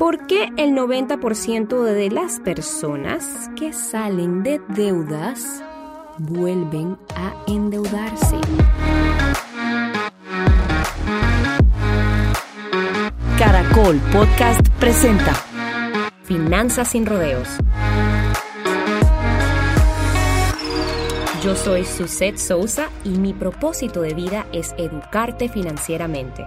¿Por qué el 90% de las personas que salen de deudas vuelven a endeudarse? Caracol Podcast presenta Finanzas sin rodeos. Yo soy Suset Sousa y mi propósito de vida es educarte financieramente.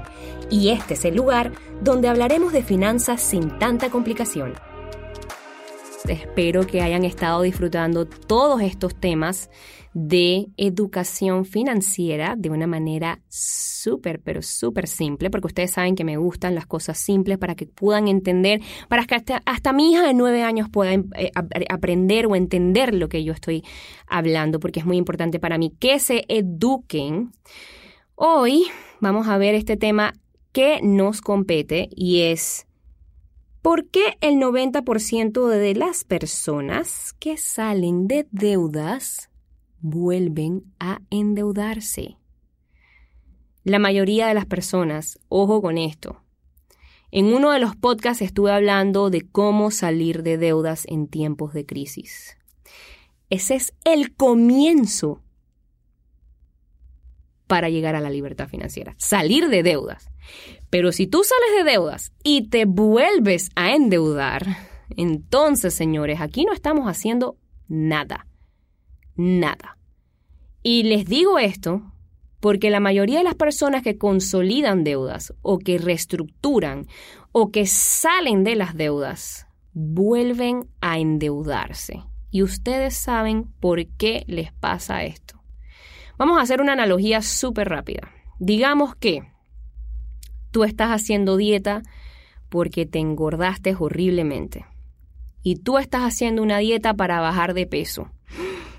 Y este es el lugar donde hablaremos de finanzas sin tanta complicación. Espero que hayan estado disfrutando todos estos temas de educación financiera de una manera súper, pero súper simple, porque ustedes saben que me gustan las cosas simples para que puedan entender, para que hasta, mi hija de nueve años pueda eh, aprender o entender lo que yo estoy hablando, porque es muy importante para mí que se eduquen. Hoy vamos a ver este tema que nos compete y es ¿Por qué el 90% de las personas que salen de deudas vuelven a endeudarse? La mayoría de las personas, ojo con esto, en uno de los podcasts estuve hablando de cómo salir de deudas en tiempos de crisis. Ese es el comienzo para llegar a la libertad financiera, salir de deudas. Pero si tú sales de deudas y te vuelves a endeudar, entonces, señores, aquí no estamos haciendo nada. Nada. Y les digo esto porque la mayoría de las personas que consolidan deudas o que reestructuran o que salen de las deudas vuelven a endeudarse. Y ustedes saben por qué les pasa esto. Vamos a hacer una analogía súper rápida. Digamos que tú estás haciendo dieta porque te engordaste horriblemente. Y tú estás haciendo una dieta para bajar de peso.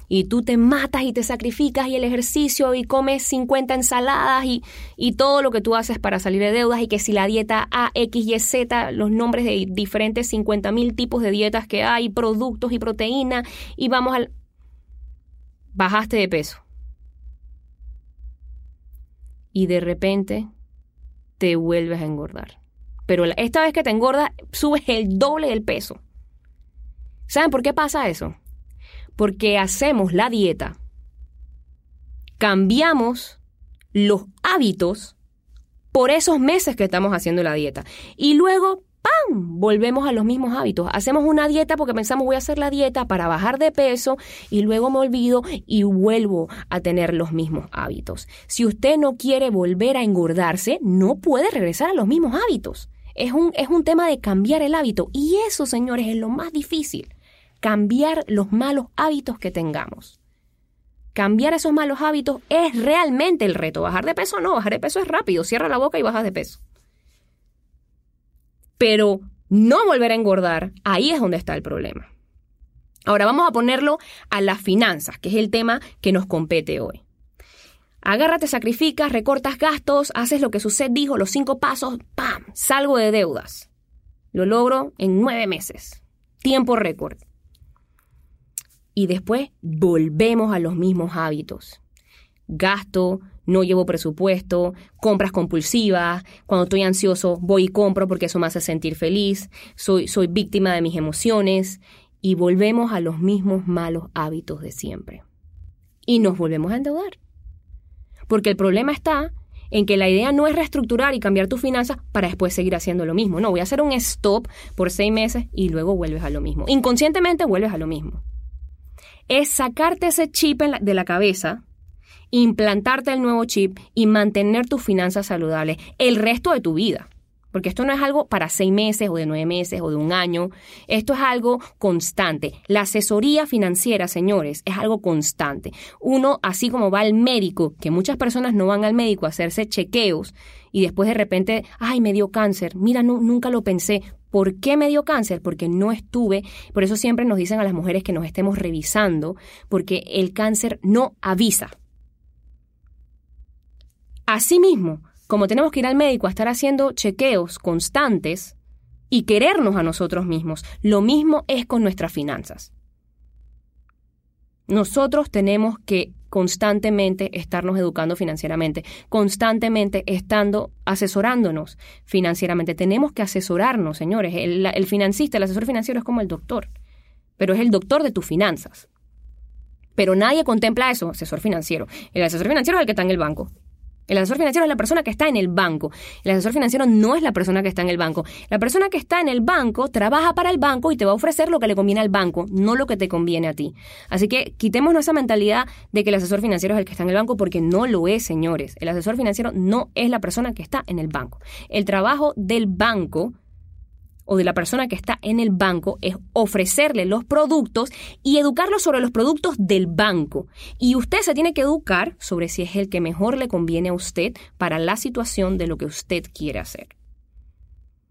Y tú te matas y te sacrificas y el ejercicio y comes 50 ensaladas y, y todo lo que tú haces para salir de deudas y que si la dieta A, X, Y, Z, los nombres de diferentes 50 mil tipos de dietas que hay, productos y proteína y vamos al... Bajaste de peso y de repente te vuelves a engordar. Pero esta vez que te engordas, subes el doble del peso. ¿Saben por qué pasa eso? Porque hacemos la dieta, cambiamos los hábitos por esos meses que estamos haciendo la dieta. Y luego ¡pam! Volvemos a los mismos hábitos. Hacemos una dieta porque pensamos voy a hacer la dieta para bajar de peso y luego me olvido y vuelvo a tener los mismos hábitos. Si usted no quiere volver a engordarse, no puede regresar a los mismos hábitos. Es un, es un tema de cambiar el hábito y eso, señores, es lo más difícil. Cambiar los malos hábitos que tengamos. Cambiar esos malos hábitos es realmente el reto. Bajar de peso no, bajar de peso es rápido. Cierra la boca y bajas de peso pero no volver a engordar, ahí es donde está el problema. Ahora vamos a ponerlo a las finanzas, que es el tema que nos compete hoy. Agárrate, sacrificas, recortas gastos, haces lo que Suset dijo, los cinco pasos, ¡pam! Salgo de deudas. Lo logro en nueve meses. Tiempo récord. Y después volvemos a los mismos hábitos. Gasto, no llevo presupuesto, compras compulsivas, cuando estoy ansioso voy y compro porque eso me hace sentir feliz, soy, soy víctima de mis emociones y volvemos a los mismos malos hábitos de siempre. Y nos volvemos a endeudar. Porque el problema está en que la idea no es reestructurar y cambiar tus finanzas para después seguir haciendo lo mismo. No, voy a hacer un stop por seis meses y luego vuelves a lo mismo. Inconscientemente vuelves a lo mismo. Es sacarte ese chip de la cabeza implantarte el nuevo chip y mantener tus finanzas saludables el resto de tu vida. Porque esto no es algo para seis meses o de nueve meses o de un año. Esto es algo constante. La asesoría financiera, señores, es algo constante. Uno, así como va al médico, que muchas personas no van al médico a hacerse chequeos y después de repente, ay, me dio cáncer. Mira, nunca lo pensé. ¿Por qué me dio cáncer? Porque no estuve. Por eso siempre nos dicen a las mujeres que nos estemos revisando, porque el cáncer no avisa. Asimismo, como tenemos que ir al médico a estar haciendo chequeos constantes y querernos a nosotros mismos, lo mismo es con nuestras finanzas. Nosotros tenemos que constantemente estarnos educando financieramente, constantemente estando asesorándonos financieramente. Tenemos que asesorarnos, señores. El, el financista, el asesor financiero es como el doctor, pero es el doctor de tus finanzas. Pero nadie contempla eso, asesor financiero. El asesor financiero es el que está en el banco. El asesor financiero es la persona que está en el banco. El asesor financiero no es la persona que está en el banco. La persona que está en el banco trabaja para el banco y te va a ofrecer lo que le conviene al banco, no lo que te conviene a ti. Así que quitemos esa mentalidad de que el asesor financiero es el que está en el banco porque no lo es, señores. El asesor financiero no es la persona que está en el banco. El trabajo del banco o de la persona que está en el banco es ofrecerle los productos y educarlo sobre los productos del banco. Y usted se tiene que educar sobre si es el que mejor le conviene a usted para la situación de lo que usted quiere hacer.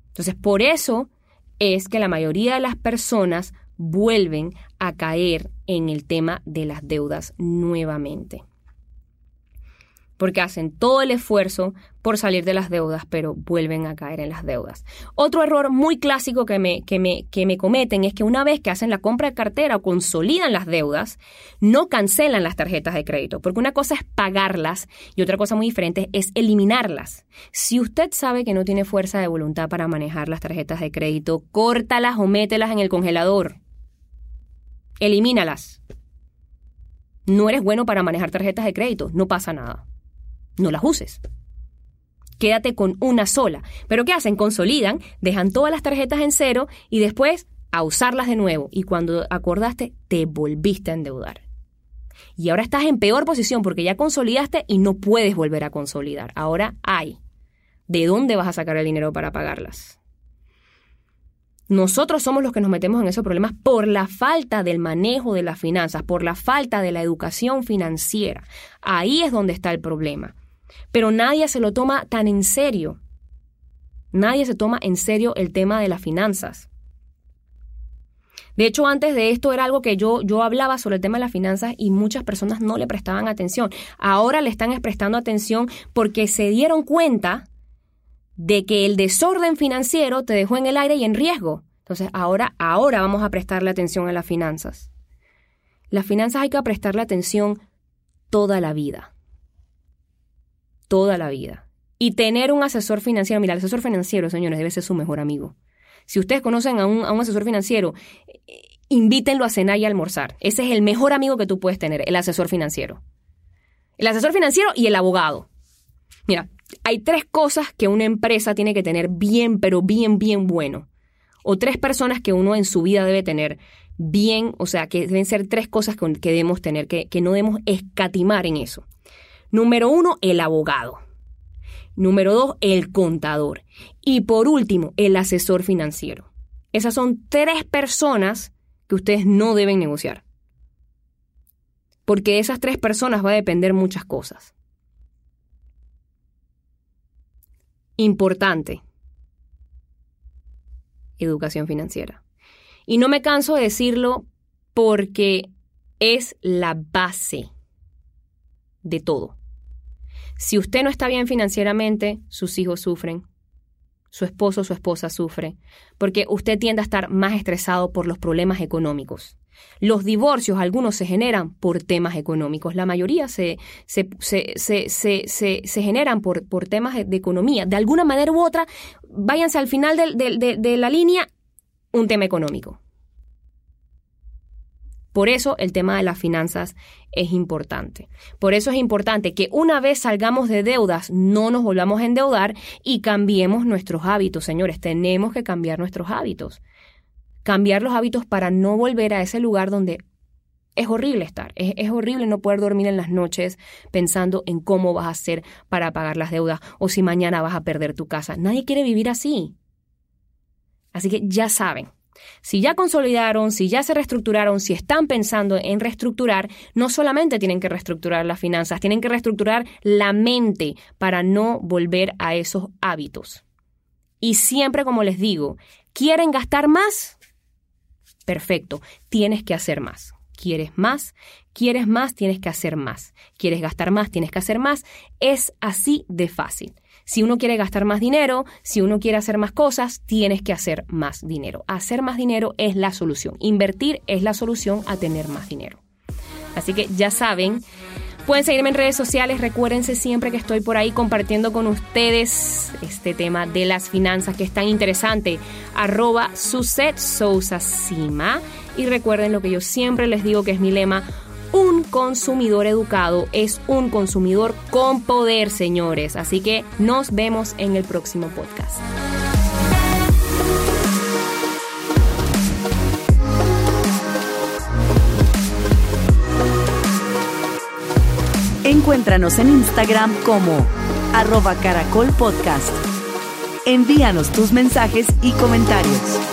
Entonces, por eso es que la mayoría de las personas vuelven a caer en el tema de las deudas nuevamente porque hacen todo el esfuerzo por salir de las deudas, pero vuelven a caer en las deudas. Otro error muy clásico que me, que me, que me cometen es que una vez que hacen la compra de cartera o consolidan las deudas, no cancelan las tarjetas de crédito, porque una cosa es pagarlas y otra cosa muy diferente es eliminarlas. Si usted sabe que no tiene fuerza de voluntad para manejar las tarjetas de crédito, córtalas o mételas en el congelador. Elimínalas. No eres bueno para manejar tarjetas de crédito, no pasa nada no las uses. Quédate con una sola. Pero ¿qué hacen? Consolidan, dejan todas las tarjetas en cero y después a usarlas de nuevo. Y cuando acordaste, te volviste a endeudar. Y ahora estás en peor posición porque ya consolidaste y no puedes volver a consolidar. Ahora hay. ¿De dónde vas a sacar el dinero para pagarlas? Nosotros somos los que nos metemos en esos problemas por la falta del manejo de las finanzas, por la falta de la educación financiera. Ahí es donde está el problema pero nadie se lo toma tan en serio. Nadie se toma en serio el tema de las finanzas. De hecho, antes de esto era algo que yo, yo hablaba sobre el tema de las finanzas y muchas personas no le prestaban atención. Ahora le están prestando atención porque se dieron cuenta de que el desorden financiero te dejó en el aire y en riesgo. Entonces, ahora, ahora vamos a prestarle atención a las finanzas. Las finanzas hay que prestarle atención toda la vida toda la vida. Y tener un asesor financiero, mira, el asesor financiero, señores, debe ser su mejor amigo. Si ustedes conocen a un, asesor financiero, invítenlo a cenar y a almorzar. Ese es el mejor amigo que tú puedes tener, el asesor financiero. El asesor financiero y el abogado. Mira, hay tres cosas que una empresa tiene que tener bien, pero bien, bien bueno. O tres personas que uno en su vida debe tener bien, o sea, que deben ser tres cosas que, debemos tener, que, que no debemos escatimar en eso. Número uno, el abogado. Número dos, el contador. Y por último, el asesor financiero. Esas son tres personas que ustedes no deben negociar. Porque de esas tres personas va a depender muchas cosas. Importante. Educación financiera. Y no me canso de decirlo porque es la base de todo. Si usted no está bien financieramente, sus hijos sufren, su esposo o su esposa sufre, porque usted tiende a estar más estresado por los problemas económicos. Los divorcios, algunos se generan por temas económicos, la mayoría se, se, generan por, por, temas de, economía. De alguna manera u otra, váyanse al final de la línea, un tema económico. Por eso el tema de las finanzas es importante. Por eso es importante que una vez salgamos de deudas, no nos volvamos a endeudar y cambiemos nuestros hábitos, señores. Tenemos que cambiar nuestros hábitos. Cambiar los hábitos para no volver a ese lugar donde es horrible estar. Es, es, horrible no poder dormir en las noches pensando en cómo vas a hacer para pagar las deudas o si mañana vas a perder tu casa. Nadie quiere vivir así. Así que ya saben, si ya consolidaron, si ya se reestructuraron, si están pensando en reestructurar, no solamente tienen que reestructurar las finanzas, tienen que reestructurar la mente para no volver a esos hábitos. Y siempre, como les digo, ¿quieren gastar más? Perfecto, tienes que hacer más. ¿Quieres más? ¿Quieres más? Tienes que hacer más. ¿Quieres gastar más? Tienes que hacer más. Es así de fácil. Si uno quiere gastar más dinero, si uno quiere hacer más cosas, tienes que hacer más dinero. Hacer más dinero es la solución. Invertir es la solución a tener más dinero. Así que ya saben, Pueden seguirme en redes sociales, recuérdense siempre que estoy por ahí compartiendo con ustedes este tema de las finanzas que es tan interesante. Arroba Suset. Y recuerden lo que yo siempre les digo que es mi lema, un consumidor educado es un consumidor con poder, señores. Así que nos vemos en el próximo podcast. Encuéntranos en Instagram como arroba caracol. Envíanos tus mensajes y comentarios.